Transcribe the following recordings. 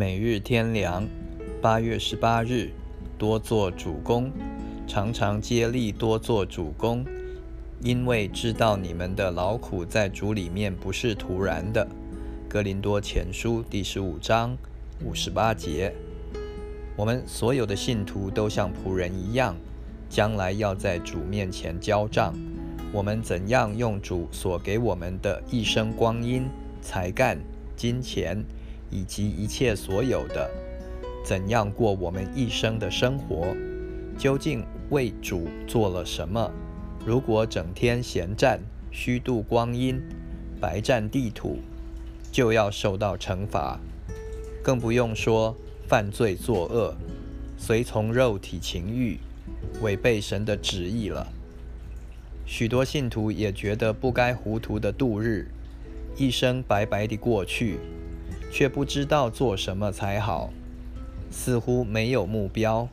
每日天良，八月十八日，多做主公，常常接力多做主公，因为知道你们的劳苦在主里面不是突然的。哥林多前书第十五章五十八节，我们所有的信徒都像仆人一样，将来要在主面前交账。我们怎样用主所给我们的一生光阴、才干、金钱？以及一切所有的，怎样过我们一生的生活？究竟为主做了什么？如果整天闲站、虚度光阴、白占地土，就要受到惩罚。更不用说犯罪作恶、随从肉体情欲、违背神的旨意了。许多信徒也觉得不该糊涂的度日，一生白白的过去。却不知道做什么才好，似乎没有目标，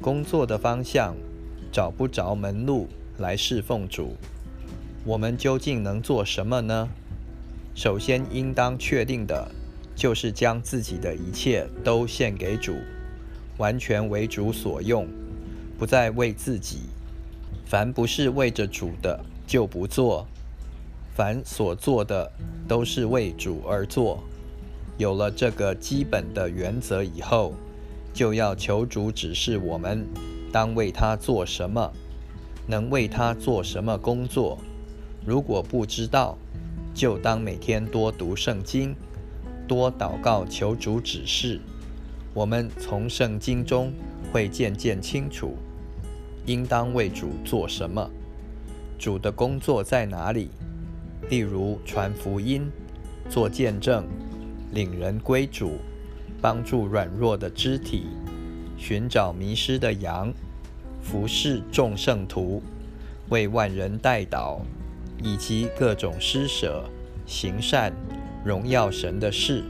工作的方向找不着门路来侍奉主。我们究竟能做什么呢？首先应当确定的，就是将自己的一切都献给主，完全为主所用，不再为自己。凡不是为着主的，就不做；凡所做的，都是为主而做。有了这个基本的原则以后，就要求主指示我们当为他做什么，能为他做什么工作。如果不知道，就当每天多读圣经，多祷告求主指示。我们从圣经中会渐渐清楚，应当为主做什么，主的工作在哪里。例如传福音、做见证。领人归主，帮助软弱的肢体，寻找迷失的羊，服侍众圣徒，为万人代祷，以及各种施舍、行善、荣耀神的事，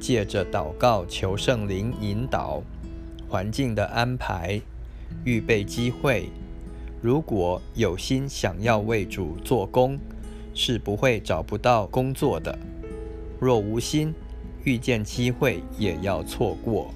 借着祷告求圣灵引导，环境的安排，预备机会。如果有心想要为主做工，是不会找不到工作的。若无心，遇见机会也要错过。